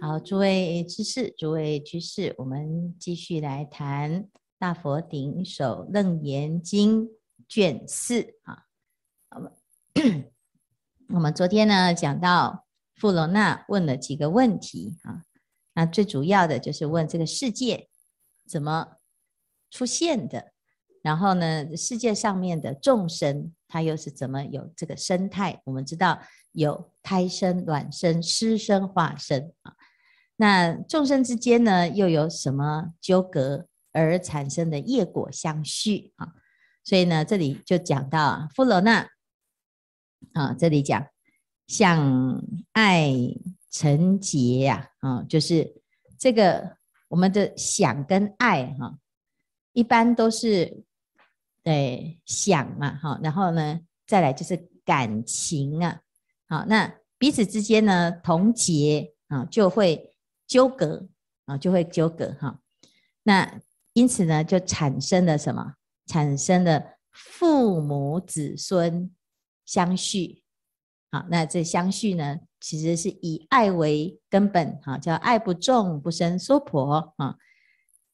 好，诸位居士，诸位居士，我们继续来谈《大佛顶首楞严经》卷四啊。我们我们昨天呢讲到富罗那问了几个问题啊，那最主要的就是问这个世界怎么出现的，然后呢，世界上面的众生它又是怎么有这个生态？我们知道有胎生、卵生、湿生、化生啊。那众生之间呢，又有什么纠葛而产生的业果相续啊？所以呢，这里就讲到啊，富罗那啊，这里讲像爱成结呀，啊，就是这个我们的想跟爱哈，一般都是对想嘛，哈，然后呢，再来就是感情啊，好，那彼此之间呢，同结啊，就会。纠葛啊，就会纠葛哈。那因此呢，就产生了什么？产生了父母子孙相续。好，那这相续呢，其实是以爱为根本，哈，叫爱不重，不生娑婆啊。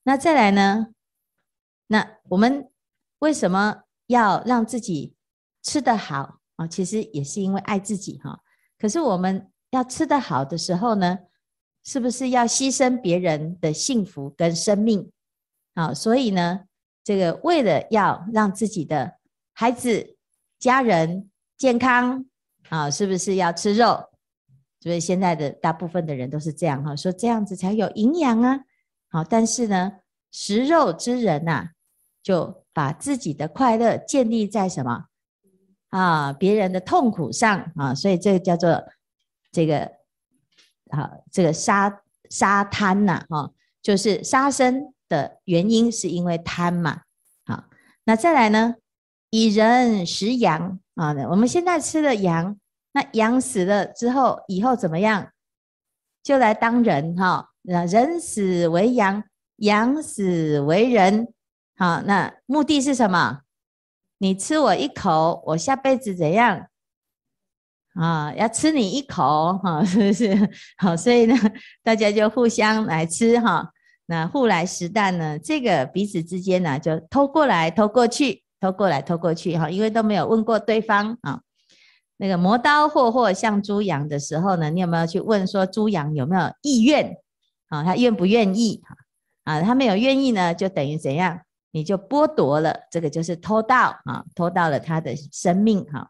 那再来呢？那我们为什么要让自己吃得好啊？其实也是因为爱自己哈。可是我们要吃得好的时候呢？是不是要牺牲别人的幸福跟生命？啊，所以呢，这个为了要让自己的孩子、家人健康，啊，是不是要吃肉？所以现在的大部分的人都是这样哈，说这样子才有营养啊。好，但是呢，食肉之人呐，就把自己的快乐建立在什么啊？别人的痛苦上啊，所以这个叫做这个。好，这个杀杀贪呐，哈，就是杀生的原因是因为贪嘛。好，那再来呢，以人食羊啊，我们现在吃的羊，那羊死了之后，以后怎么样？就来当人哈，那人死为羊，羊死为人。好，那目的是什么？你吃我一口，我下辈子怎样？啊，要吃你一口，哈，是不是？好，所以呢，大家就互相来吃哈。那互来食啖呢，这个彼此之间呢，就偷过来偷过去，偷过来偷过去哈，因为都没有问过对方啊。那个磨刀霍霍向猪羊的时候呢，你有没有去问说猪羊有没有意愿？啊，他愿不愿意？啊，他没有愿意呢，就等于怎样？你就剥夺了，这个就是偷盗啊，偷盗了他的生命哈。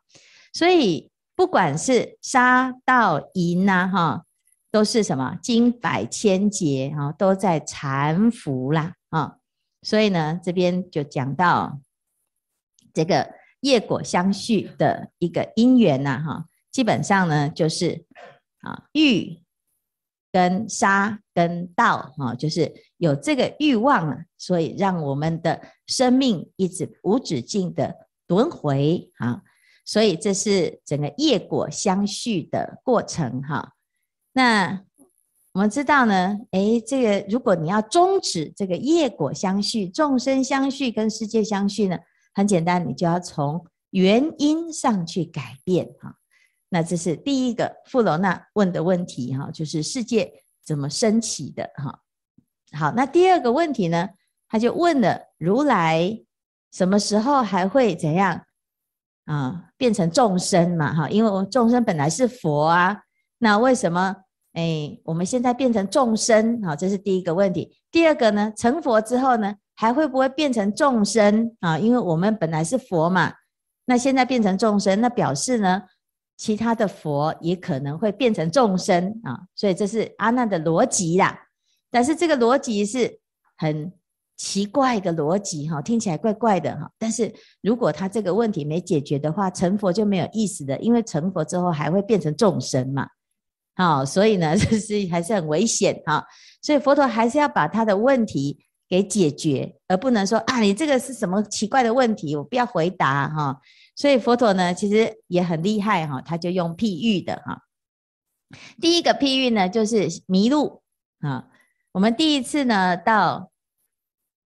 所以。不管是杀盗淫呐，哈，都是什么经百千劫哈，都在缠缚啦啊。所以呢，这边就讲到这个业果相续的一个因缘呐，哈，基本上呢就是啊欲跟杀跟道啊，就是有这个欲望啊，所以让我们的生命一直无止境的轮回啊。所以这是整个业果相续的过程哈。那我们知道呢，诶，这个如果你要终止这个业果相续、众生相续跟世界相续呢，很简单，你就要从原因上去改变哈。那这是第一个富罗那问的问题哈，就是世界怎么升起的哈。好，那第二个问题呢，他就问了如来什么时候还会怎样？啊，变成众生嘛，哈，因为我们众生本来是佛啊，那为什么哎，我们现在变成众生？好，这是第一个问题。第二个呢，成佛之后呢，还会不会变成众生啊？因为我们本来是佛嘛，那现在变成众生，那表示呢，其他的佛也可能会变成众生啊，所以这是阿难的逻辑啦。但是这个逻辑是很。奇怪的逻辑哈，听起来怪怪的哈。但是如果他这个问题没解决的话，成佛就没有意思的，因为成佛之后还会变成众生嘛。好，所以呢，这是还是很危险哈。所以佛陀还是要把他的问题给解决，而不能说啊，你这个是什么奇怪的问题，我不要回答哈。所以佛陀呢，其实也很厉害哈，他就用譬喻的哈。第一个譬喻呢，就是迷路啊。我们第一次呢到。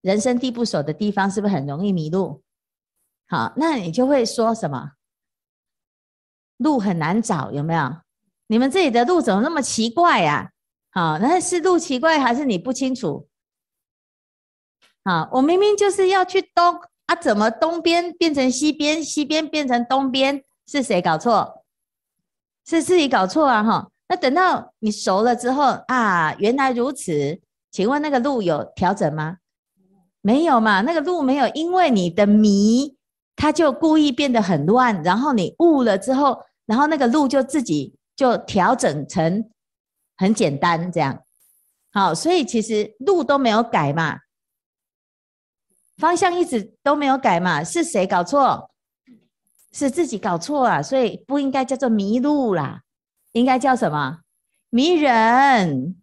人生地不熟的地方，是不是很容易迷路？好，那你就会说什么？路很难找，有没有？你们这里的路怎么那么奇怪呀？好，那是路奇怪还是你不清楚？好，我明明就是要去东啊，怎么东边变成西边，西边变成东边？是谁搞错？是自己搞错啊！哈，那等到你熟了之后啊，原来如此。请问那个路有调整吗？没有嘛？那个路没有，因为你的迷，它就故意变得很乱，然后你悟了之后，然后那个路就自己就调整成很简单这样。好，所以其实路都没有改嘛，方向一直都没有改嘛，是谁搞错？是自己搞错啊，所以不应该叫做迷路啦，应该叫什么？迷人，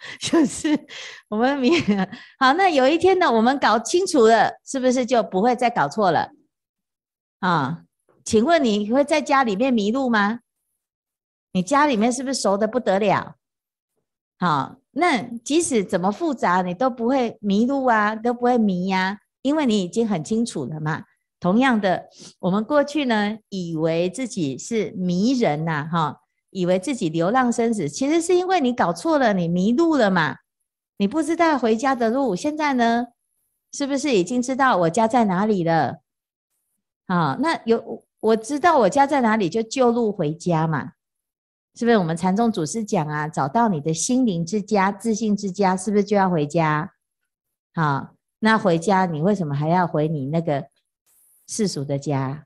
就是我们迷。好，那有一天呢，我们搞清楚了，是不是就不会再搞错了？啊，请问你会在家里面迷路吗？你家里面是不是熟得不得了？好，那即使怎么复杂，你都不会迷路啊，都不会迷呀、因为你已经很清楚了嘛。同样的，我们过去呢，以为自己是迷人呐、哈，以为自己流浪生死，其实是因为你搞错了，你迷路了嘛，你不知道回家的路。现在呢，是不是已经知道我家在哪里了？啊，那有我知道我家在哪里，就就路回家嘛，是不是？我们禅宗祖师讲啊，找到你的心灵之家、自信之家，是不是就要回家？好，那回家你为什么还要回你那个？世俗的家，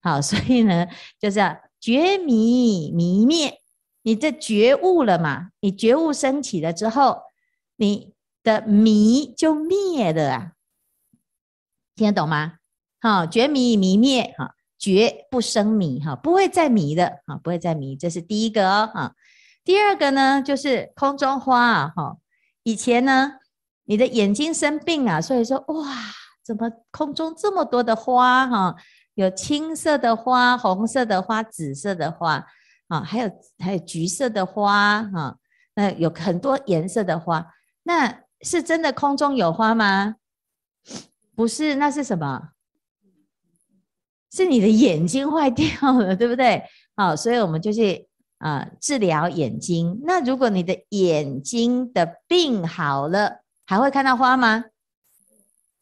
好，所以呢，就是觉迷迷灭，你这觉悟了嘛？你觉悟升起了之后，你的迷就灭了啊，听得懂吗？好，觉迷迷灭，哈，觉不生迷，哈，不会再迷的，哈，不会再迷，这是第一个哦，哈。第二个呢，就是空中花啊，哈，以前呢，你的眼睛生病啊，所以说哇。怎么空中这么多的花哈？有青色的花、红色的花、紫色的花啊，还有还有橘色的花啊。那有很多颜色的花，那是真的空中有花吗？不是，那是什么？是你的眼睛坏掉了，对不对？好，所以我们就去啊治疗眼睛。那如果你的眼睛的病好了，还会看到花吗？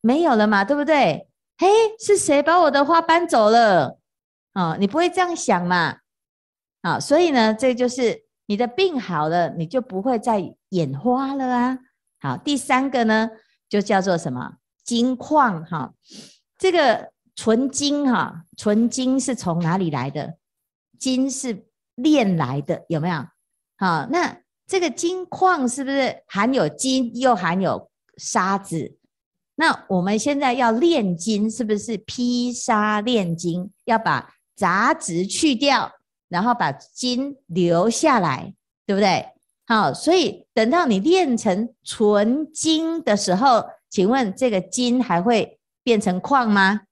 没有了嘛，对不对？嘿，是谁把我的花搬走了？哦，你不会这样想嘛？啊，所以呢，这就是你的病好了，你就不会再眼花了啊。好，第三个呢，就叫做什么？金矿哈，这个纯金哈，纯金是从哪里来的？金是炼来的，有没有？好，那这个金矿是不是含有金，又含有沙子？那我们现在要炼金，是不是劈沙炼金？要把杂质去掉，然后把金留下来，对不对？好，所以等到你炼成纯金的时候，请问这个金还会变成矿吗？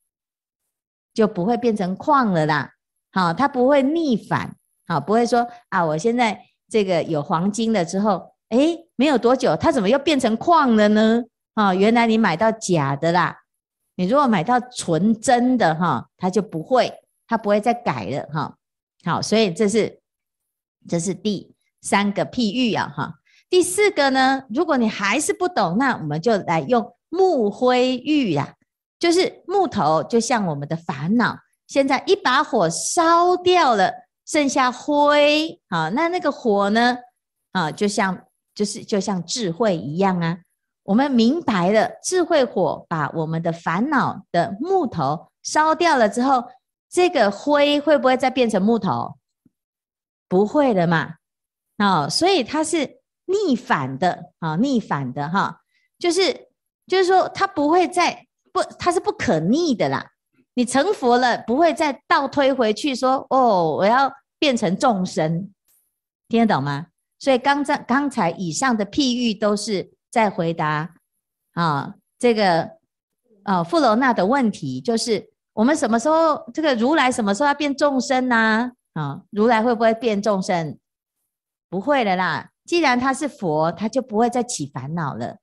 就不会变成矿了啦。好，它不会逆反，好，不会说啊，我现在这个有黄金了之后，哎，没有多久，它怎么又变成矿了呢？啊、哦，原来你买到假的啦！你如果买到纯真的哈，它就不会，它不会再改了哈。好，所以这是这是第三个譬喻啊哈。第四个呢，如果你还是不懂，那我们就来用木灰喻呀，就是木头就像我们的烦恼，现在一把火烧掉了，剩下灰啊，那那个火呢啊，就像就是就像智慧一样啊。我们明白了，智慧火把我们的烦恼的木头烧掉了之后，这个灰会不会再变成木头？不会的嘛，哦，所以它是逆反的啊，逆反的哈，就是就是说它不会再不，它是不可逆的啦。你成佛了，不会再倒推回去说哦，我要变成众生，听得懂吗？所以刚才刚才以上的譬喻都是。再回答啊，这个啊，富罗那的问题就是：我们什么时候这个如来什么时候要变众生呢？啊，如来会不会变众生？不会的啦。既然他是佛，他就不会再起烦恼了。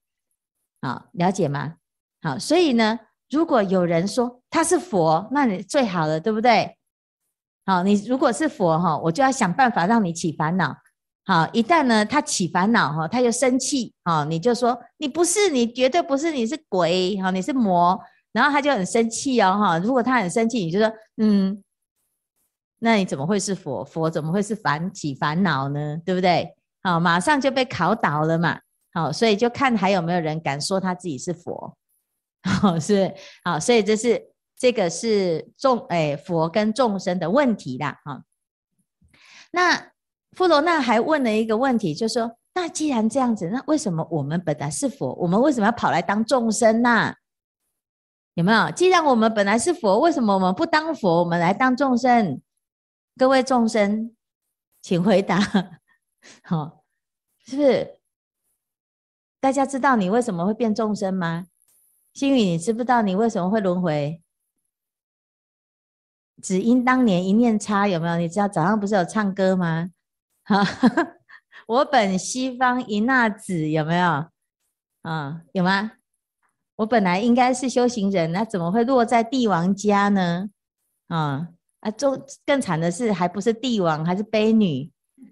啊，了解吗？好，所以呢，如果有人说他是佛，那你最好了，对不对？好，你如果是佛哈，我就要想办法让你起烦恼。好，一旦呢他起烦恼哈，他又生气啊，你就说你不是，你绝对不是，你是鬼哈，你是魔，然后他就很生气哦哈。如果他很生气，你就说嗯，那你怎么会是佛？佛怎么会是烦起烦恼呢？对不对？好，马上就被考倒了嘛。好，所以就看还有没有人敢说他自己是佛。好，是好，所以这是这个是众哎佛跟众生的问题啦。哈，那富罗娜还问了一个问题，就说，那既然这样子，那为什么我们本来是佛，我们为什么要跑来当众生呢？有没有？既然我们本来是佛，为什么我们不当佛，我们来当众生？各位众生，请回答。好，是不是？大家知道你为什么会变众生吗？星宇，你知不知道你为什么会轮回？只因当年一念差，有没有？你知道早上不是有唱歌吗？哈，我本西方一纳子，有没有？啊，有吗？我本来应该是修行人，那怎么会落在帝王家呢？啊啊，更更惨的是，还不是帝王，还是卑女，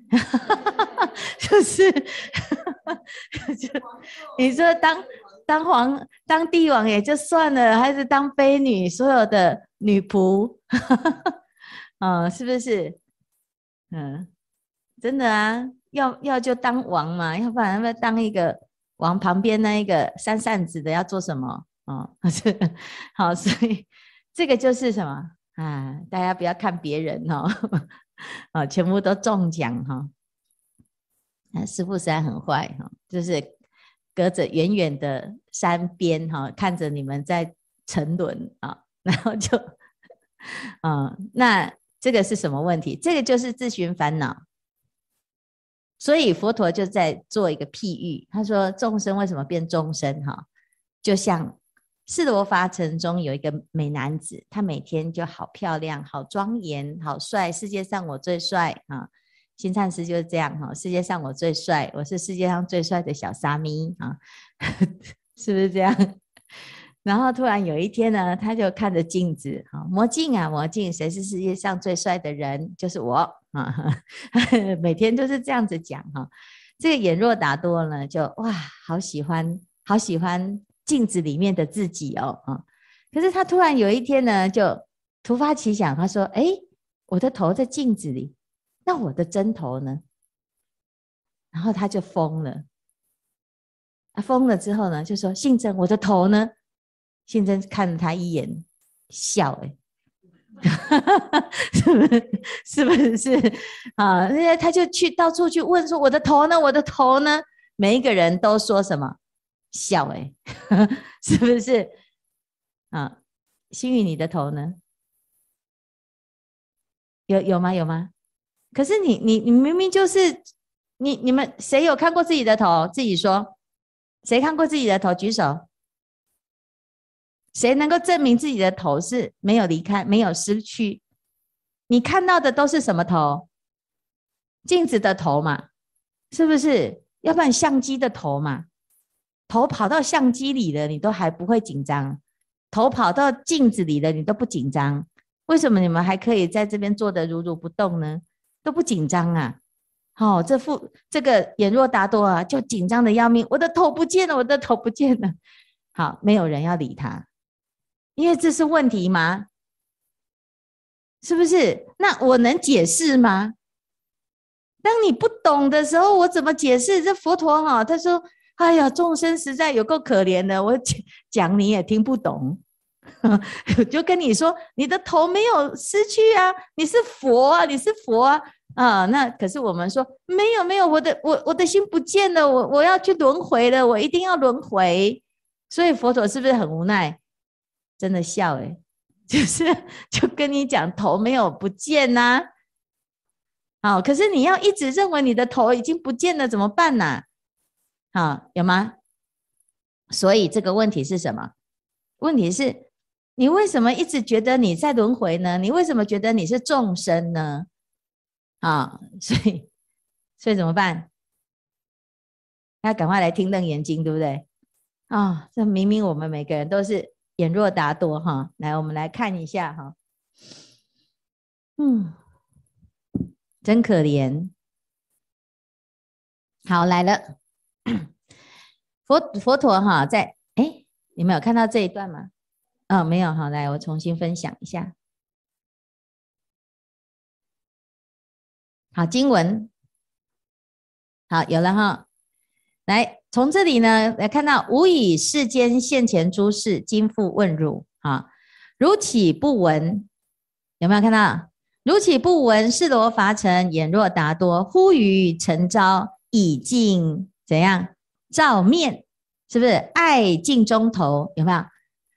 就是，就你说当。当皇当帝王也就算了，还是当卑女，所有的女仆，嗯，是不是？嗯，真的啊，要要就当王嘛，要不然要不要当一个王旁边那一个扇扇子的要做什么？哦，好，所以这个就是什么啊？大家不要看别人哦，啊，全部都中奖哈。那师傅实在很坏哈，就是。隔着远远的山边哈，看着你们在沉沦啊，然后就，嗯，那这个是什么问题？这个就是自寻烦恼。所以佛陀就在做一个譬喻，他说众生为什么变众生？哈，就像四罗伐城中有一个美男子，他每天就好漂亮、好庄严、好帅，世界上我最帅啊。新灿师就是这样哈，世界上我最帅，我是世界上最帅的小沙弥啊，是不是这样？然后突然有一天呢，他就看着镜子，哈，魔镜啊魔镜，谁是世界上最帅的人？就是我啊，每天都是这样子讲哈。这个眼若达多呢，就哇，好喜欢，好喜欢镜子里面的自己哦啊。可是他突然有一天呢，就突发奇想，他说：“哎，我的头在镜子里。”那我的真头呢？然后他就疯了。他疯了之后呢，就说：“信真，我的头呢？”信真看了他一眼，笑、欸，哎，是不是？是不是？啊，那他就去到处去问说：“我的头呢？我的头呢？”每一个人都说什么？笑、欸，哎，是不是？啊，星宇，你的头呢？有有吗？有吗？可是你你你明明就是你你们谁有看过自己的头？自己说，谁看过自己的头？举手。谁能够证明自己的头是没有离开、没有失去？你看到的都是什么头？镜子的头嘛，是不是？要不然相机的头嘛，头跑到相机里了，你都还不会紧张；头跑到镜子里了，你都不紧张。为什么你们还可以在这边坐得如如不动呢？都不紧张啊！好、哦，这副这个眼若达多啊，就紧张的要命。我的头不见了，我的头不见了。好，没有人要理他，因为这是问题吗？是不是？那我能解释吗？当你不懂的时候，我怎么解释？这佛陀哈，他说：“哎呀，众生实在有够可怜的，我讲你也听不懂。”就跟你说，你的头没有失去啊，你是佛啊，你是佛啊，啊，那可是我们说没有没有，我的我我的心不见了，我我要去轮回了，我一定要轮回，所以佛陀是不是很无奈？真的笑诶，就是就跟你讲头没有不见呐，好，可是你要一直认为你的头已经不见了，怎么办呢？好，有吗？所以这个问题是什么？问题是。你为什么一直觉得你在轮回呢？你为什么觉得你是众生呢？啊，所以，所以怎么办？要赶快来听《楞严经》，对不对？啊，这明明我们每个人都是眼若达多哈。来，我们来看一下哈。嗯，真可怜。好，来了，佛佛陀哈在哎，你们有看到这一段吗？哦，没有，好，来我重新分享一下。好，经文，好，有了哈。来，从这里呢来看到，吾以世间现前诸事，今复问汝啊，如岂不闻？有没有看到？如岂不闻？示罗伐城，眼若达多，忽于晨朝，以镜怎样照面？是不是爱镜中头？有没有？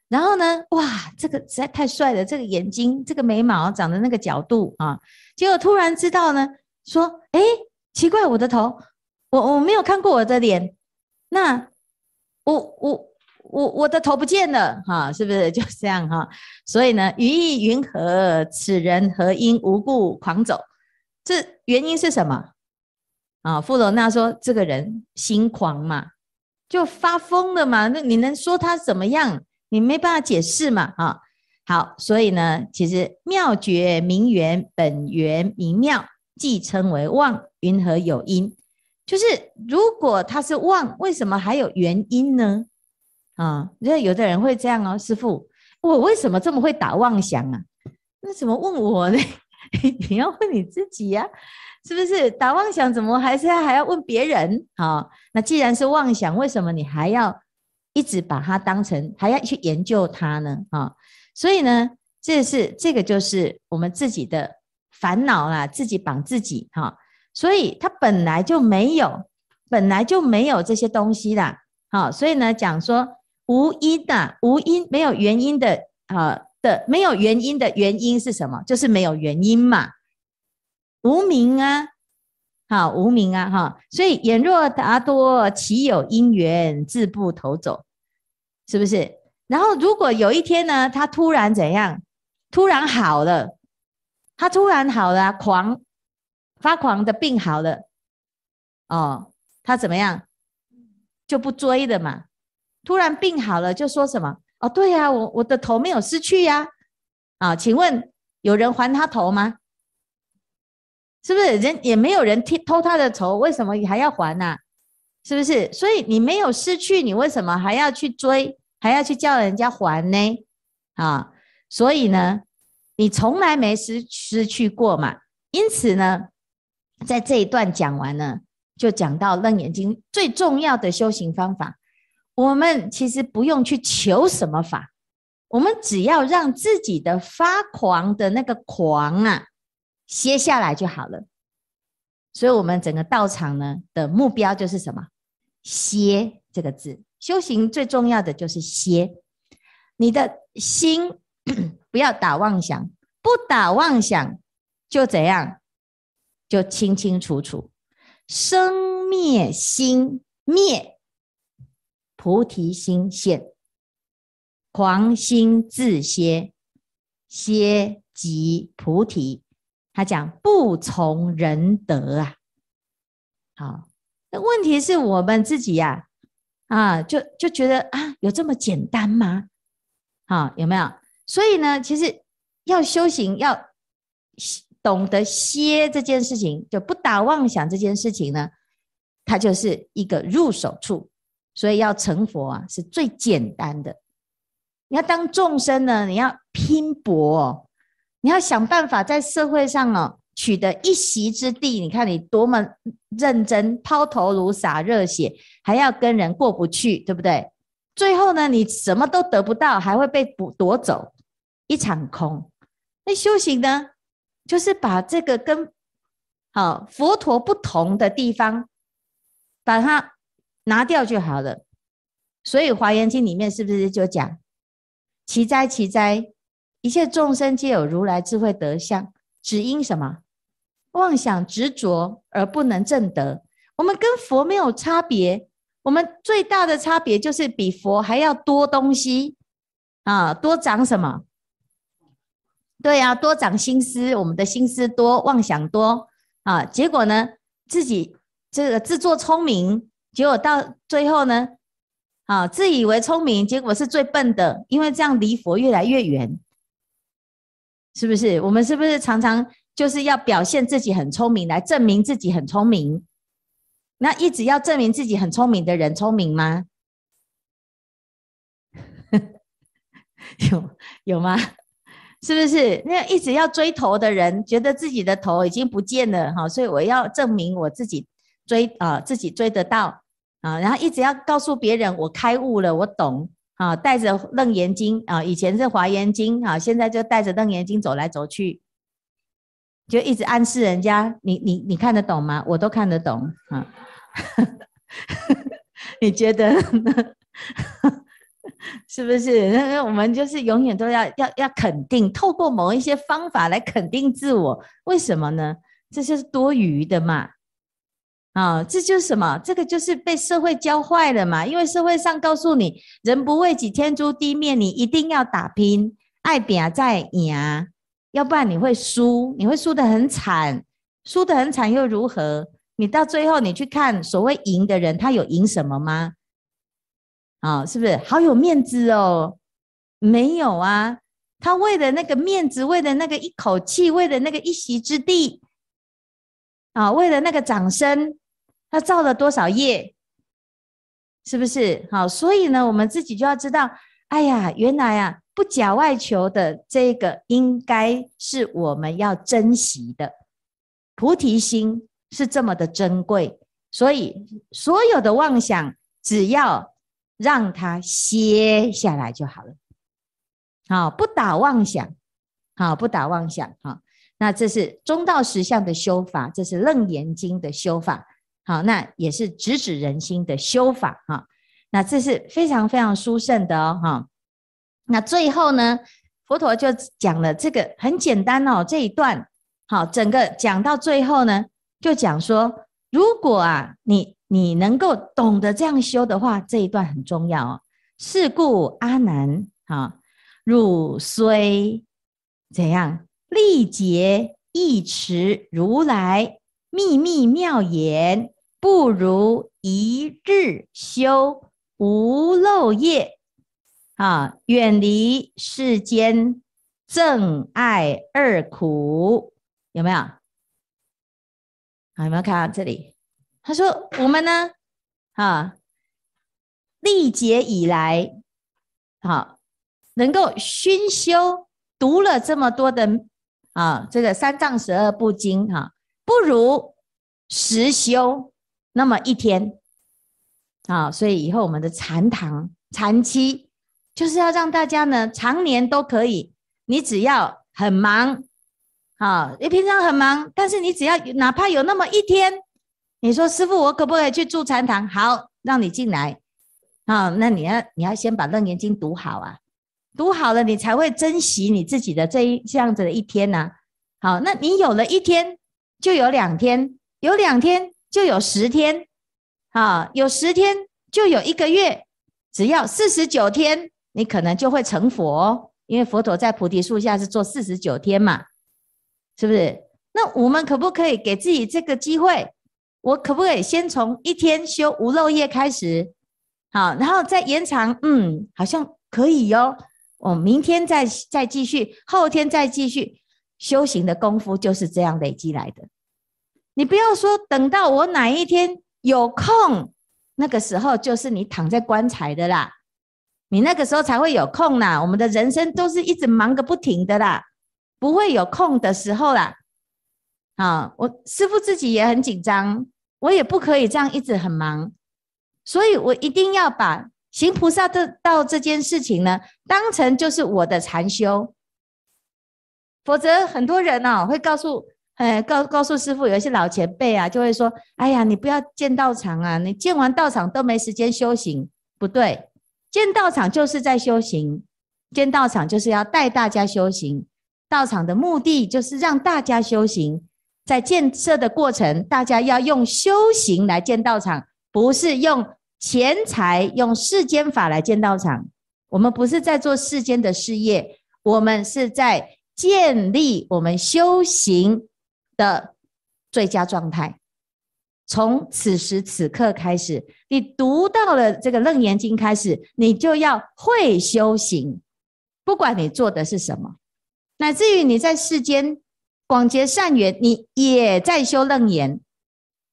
然后呢？哇，这个实在太帅了！这个眼睛，这个眉毛长的那个角度啊，结果突然知道呢。说，哎，奇怪，我的头，我我没有看过我的脸，那我我我我的头不见了，哈，是不是 就这样哈？所以呢，于意云何？此人何因无故狂走？这原因是什么？啊，富罗那说，这个人心狂嘛，就发疯了嘛。那你能说他怎么样？你没办法解释嘛，啊，好，所以呢，其实妙觉名缘本源名妙。即称为妄，云何有因？就是如果他是妄，为什么还有原因呢？啊，因为有的人会这样哦，师傅，我为什么这么会打妄想啊？那怎么问我呢？你要问你自己呀，是不是？打妄想怎么还是还要问别人？啊，那既然是妄想，为什么你还要一直把它当成，还要去研究它呢？啊，所以呢，这是这个就是我们自己的。烦恼啦，自己绑自己哈，所以他本来就没有，本来就没有这些东西啦，好，所以呢，讲说无因的，无因没有原因的啊的，没有原因的原因是什么？就是没有原因嘛，无名啊，好，无名啊哈，所以眼若达多，岂有因缘自不投走？是不是？然后如果有一天呢，他突然怎样？突然好了。他突然好了，狂发狂的病好了，哦，他怎么样就不追了嘛？突然病好了，就说什么？哦，对呀，我我的头没有失去呀，啊，请问有人还他头吗？是不是人也没有人偷他的头？为什么还要还呢？是不是？所以你没有失去，你为什么还要去追，还要去叫人家还呢？啊，所以呢？你从来没失失去过嘛？因此呢，在这一段讲完呢，就讲到《楞严经》最重要的修行方法。我们其实不用去求什么法，我们只要让自己的发狂的那个狂啊歇下来就好了。所以，我们整个道场呢的目标就是什么？歇这个字，修行最重要的就是歇，你的心。不要打妄想，不打妄想就怎样？就清清楚楚，生灭心灭，菩提心现，狂心自歇，歇即菩提。他讲不从人得啊。好，那问题是我们自己呀，啊，就就觉得啊，有这么简单吗？好，有没有？所以呢，其实要修行，要懂得歇这件事情，就不打妄想这件事情呢，它就是一个入手处。所以要成佛啊，是最简单的。你要当众生呢，你要拼搏哦，你要想办法在社会上哦取得一席之地。你看你多么认真，抛头颅洒热血，还要跟人过不去，对不对？最后呢，你什么都得不到，还会被夺走。一场空，那修行呢，就是把这个跟好佛陀不同的地方，把它拿掉就好了。所以《华严经》里面是不是就讲：奇哉奇哉，一切众生皆有如来智慧德相，只因什么？妄想执着而不能证得。我们跟佛没有差别，我们最大的差别就是比佛还要多东西啊，多长什么？对呀、啊，多长心思，我们的心思多，妄想多啊。结果呢，自己这个自作聪明，结果到最后呢，啊，自以为聪明，结果是最笨的，因为这样离佛越来越远，是不是？我们是不是常常就是要表现自己很聪明，来证明自己很聪明？那一直要证明自己很聪明的人聪明吗？有有吗？是不是？那一直要追头的人，觉得自己的头已经不见了哈，所以我要证明我自己追啊，自己追得到啊，然后一直要告诉别人我开悟了，我懂啊，带着楞严经啊，以前是华严经啊，现在就带着楞严经走来走去。就一直暗示人家，你你你看得懂吗？我都看得懂啊。你觉得？是不是？那 我们就是永远都要要要肯定，透过某一些方法来肯定自我。为什么呢？这就是多余的嘛。啊，这就是什么？这个就是被社会教坏了嘛。因为社会上告诉你，人不为己，天诛地灭，你一定要打拼，爱拼才会赢。要不然你会输，你会输得很惨，输得很惨又如何？你到最后你去看所谓赢的人，他有赢什么吗？啊，是不是好有面子哦？没有啊，他为了那个面子，为了那个一口气，为了那个一席之地，啊，为了那个掌声，他造了多少业？是不是？好，所以呢，我们自己就要知道，哎呀，原来啊。不假外求的这个，应该是我们要珍惜的。菩提心是这么的珍贵，所以所有的妄想，只要让它歇下来就好了。好，不打妄想，好，不打妄想，好，那这是中道实相的修法，这是楞严经的修法，好，那也是直指人心的修法，哈，那这是非常非常殊胜的哦，哈。那最后呢，佛陀就讲了这个很简单哦，这一段。好，整个讲到最后呢，就讲说，如果啊，你你能够懂得这样修的话，这一段很重要哦。是故阿难啊，汝虽怎样历劫忆持如来秘密妙言，不如一日修无漏业。啊，远离世间憎爱二苦，有没有？啊，有没有看到这里？他说：“我们呢，啊，历劫以来，好，能够熏修读了这么多的啊，这个三藏十二部经，哈、啊，不如实修那么一天，啊，所以以后我们的禅堂禅期。”就是要让大家呢，常年都可以。你只要很忙，好，你平常很忙，但是你只要哪怕有那么一天，你说师傅，我可不可以去住禅堂？好，让你进来。好，那你要你要先把楞严经读好啊，读好了，你才会珍惜你自己的这一这样子的一天呐、好，那你有了一天，就有两天，有两天就有十天，好，有十天就有一个月，只要四十九天。你可能就会成佛，因为佛陀在菩提树下是做四十九天嘛，是不是？那我们可不可以给自己这个机会？我可不可以先从一天修无漏业开始？好，然后再延长，嗯，好像可以哟。我明天再再继续，后天再继续修行的功夫就是这样累积来的。你不要说等到我哪一天有空，那个时候就是你躺在棺材的啦。你那个时候才会有空啦，我们的人生都是一直忙个不停的啦，不会有空的时候啦。啊，我师父自己也很紧张，我也不可以这样一直很忙，所以我一定要把行菩萨的道这件事情呢，当成就是我的禅修，否则很多人呢会告诉，哎，告告诉师傅，有一些老前辈啊，就会说，哎呀，你不要建道场啊，你建完道场都没时间修行，不对。建道场就是在修行，建道场就是要带大家修行。道场的目的就是让大家修行，在建设的过程，大家要用修行来建道场，不是用钱财、用世间法来建道场。我们不是在做世间的事业，我们是在建立我们修行的最佳状态。从此时此刻开始，你读到了这个《楞严经》开始，你就要会修行。不管你做的是什么，乃至于你在世间广结善缘，你也在修楞严。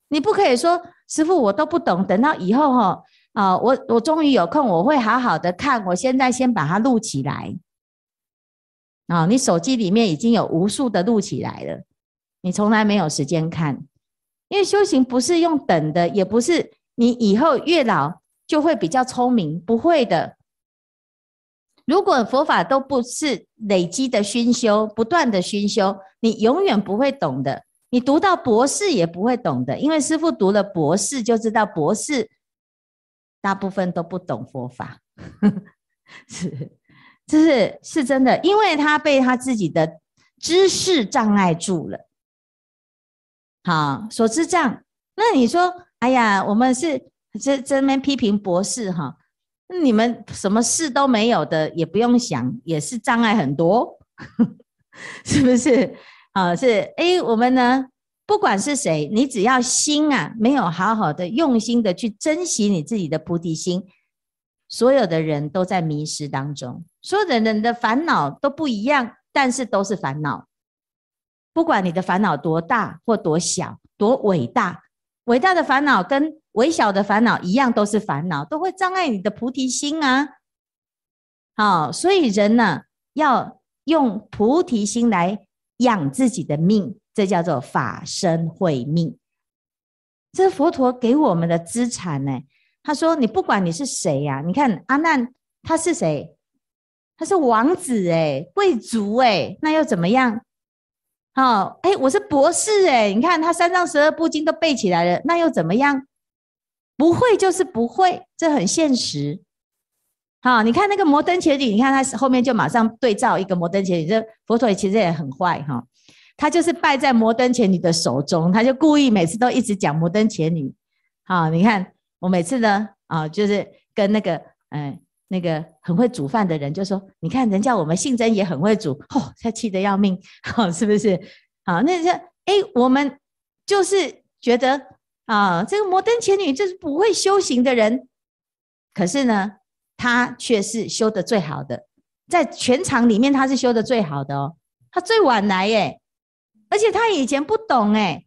你不可以说师傅我都不懂，等到以后哈啊，我我终于有空，我会好好的看。我现在先把它录起来啊！你手机里面已经有无数的录起来了，你从来没有时间看，因为修行不是用等的，也不是你以后越老就会比较聪明，不会的。如果佛法都不是累积的熏修，不断的熏修，你永远不会懂的。你读到博士也不会懂的，因为师父读了博士就知道，博士大部分都不懂佛法，是，这是是真的，因为他被他自己的知识障碍住了。好，所知障。那你说，哎呀，我们是这这边批评博士哈。那你们什么事都没有的，也不用想，也是障碍很多，是不是？啊，是诶，我们呢，不管是谁，你只要心啊，没有好好的用心的去珍惜你自己的菩提心，所有的人都在迷失当中，所有的人的烦恼都不一样，但是都是烦恼。不管你的烦恼多大或多小，多伟大，伟大的烦恼跟微小的烦恼一样都是烦恼，都会障碍你的菩提心啊！好，所以人呢，要用菩提心来养自己的命，这叫做法身慧命。这是佛陀给我们的资产呢。他说：“你不管你是谁呀，你看阿难他是谁？他是王子哎，贵族哎，那又怎么样？哦，哎，我是博士哎，你看他三藏十二部经都背起来了，那又怎么样？”不会就是不会，这很现实。好，你看那个摩登伽女，你看他后面就马上对照一个摩登伽女。这佛陀其实也很坏哈，他就是拜在摩登伽女的手中，他就故意每次都一直讲摩登伽女。好，你看我每次呢啊，就是跟那个嗯、那个很会煮饭的人就说，你看人家我们信真也很会煮，哦，他气得要命，好，是不是？好，那这哎，我们就是觉得。啊，这个摩登前女就是不会修行的人，可是呢，她却是修的最好的，在全场里面她是修的最好的哦，她最晚来耶，而且她以前不懂哎，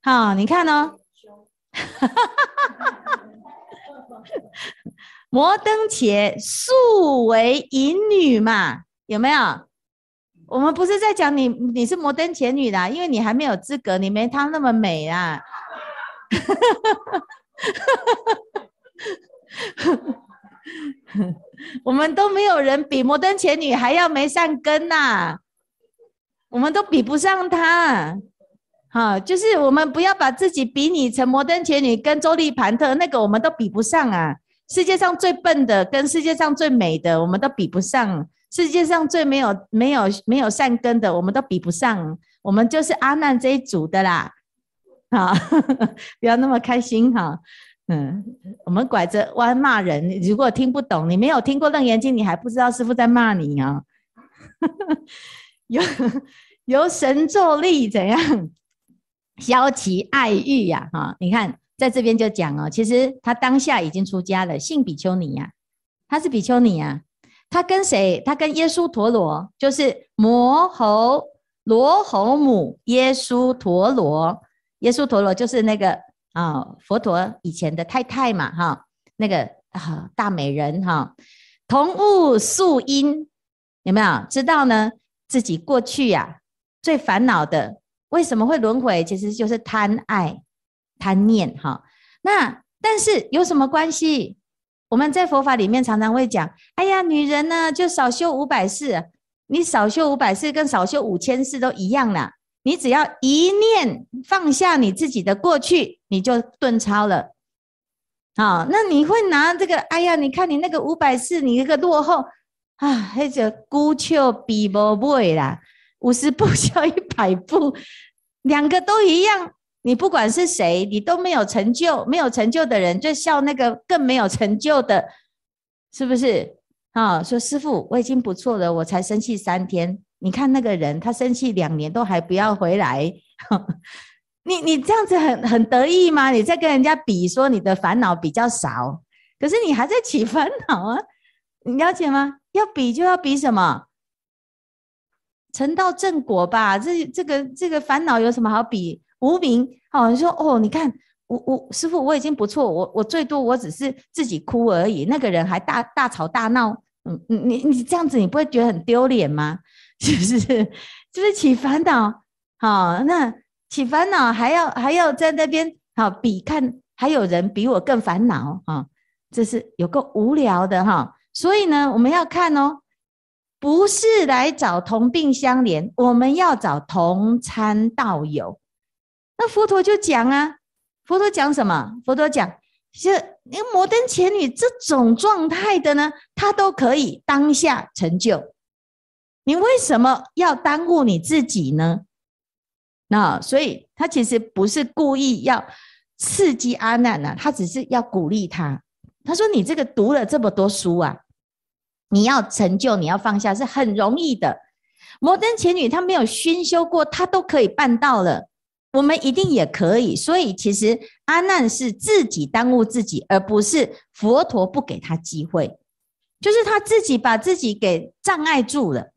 好，你看哦，摩登伽素为淫女嘛，有没有？我们不是在讲你你是摩登前女啦，因为你还没有资格，你没她那么美啊。我们都没有人比摩登前女还要没善根呐、啊，我们都比不上她。好，就是我们不要把自己比拟成摩登前女跟周利槃特，那个我们都比不上啊。世界上最笨的跟世界上最美的，我们都比不上。世界上最没有没有没有善根的，我们都比不上。我们就是阿难这一组的啦。好，不要那么开心哈。嗯，我们拐着弯骂人，如果听不懂，你没有听过《楞严经》，你还不知道师傅在骂你啊。由由神作力怎样消其爱欲呀？哈，你看在这边就讲哦，其实他当下已经出家了，姓比丘尼呀，他是比丘尼呀。他跟谁？他跟耶稣陀罗，就是摩吼罗侯母耶稣陀罗。耶稣陀罗就是那个啊、佛陀以前的太太嘛，哈、那个啊、大美人哈、同悟素因，有没有知道呢？自己过去呀、啊、最烦恼的，为什么会轮回？其实就是贪爱、贪念哈、那但是有什么关系？我们在佛法里面常常会讲，哎呀，女人呢就少修五百世，你少修五百世跟少修五千世都一样啦。你只要一念放下你自己的过去，你就顿超了。好，那你会拿这个？哎呀，你看你那个五百世，你那个落后啊，那个孤丘比不会啦，五十步笑一百步，两个都一样。你不管是谁，你都没有成就，没有成就的人就笑那个更没有成就的，是不是？啊，说师傅，我已经不错了，我才生气三天。你看那个人，他生气两年都还不要回来，你你这样子很很得意吗？你在跟人家比说你的烦恼比较少，可是你还在起 烦恼啊？你了解吗？要比就要比什么？成道正果吧。这这个这个烦恼有什么好比？无名哦，你说哦，你看我我师傅我已经不错，我我最多我只是自己哭而已，那个人还大大吵大闹，嗯，你你你这样子，你不会觉得很丢脸吗？是不是？是不是起烦恼？好，那起烦恼还要还要在那边好比看，还有人比我更烦恼啊，这是有够无聊的哈。所以呢，我们要看哦，不是来找同病相怜，我们要找同参道友。那佛陀就讲啊，佛陀讲什么？佛陀讲，是那摩登伽女这种状态的呢，他都可以当下成就。你为什么要耽误你自己呢？那所以他其实不是故意要刺激阿难呐，他只是要鼓励他。他说：“你这个读了这么多书啊，你要成就，你要放下是很容易的。摩登伽女她没有熏修过，她都可以办到了。我们一定也可以。所以其实阿难是自己耽误自己，而不是佛陀不给他机会，就是他自己把自己给障碍住了。”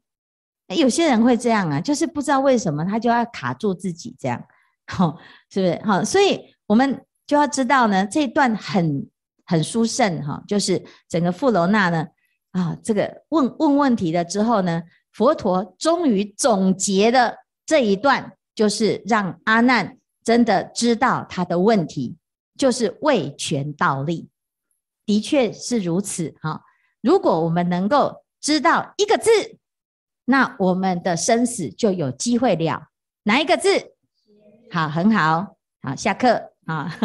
有些人会这样啊，就是不知道为什么他就要卡住自己这样，好，是不是？好，所以我们就要知道呢，这一段很很殊胜哈，就是整个富罗那呢啊，这个问问问题了之后呢，佛陀终于总结了这一段，就是让阿难真的知道他的问题，就是为权倒立，的确是如此哈。如果我们能够知道一个字。那我们的生死就有机会了。哪一个字？好，很好，好，下课啊。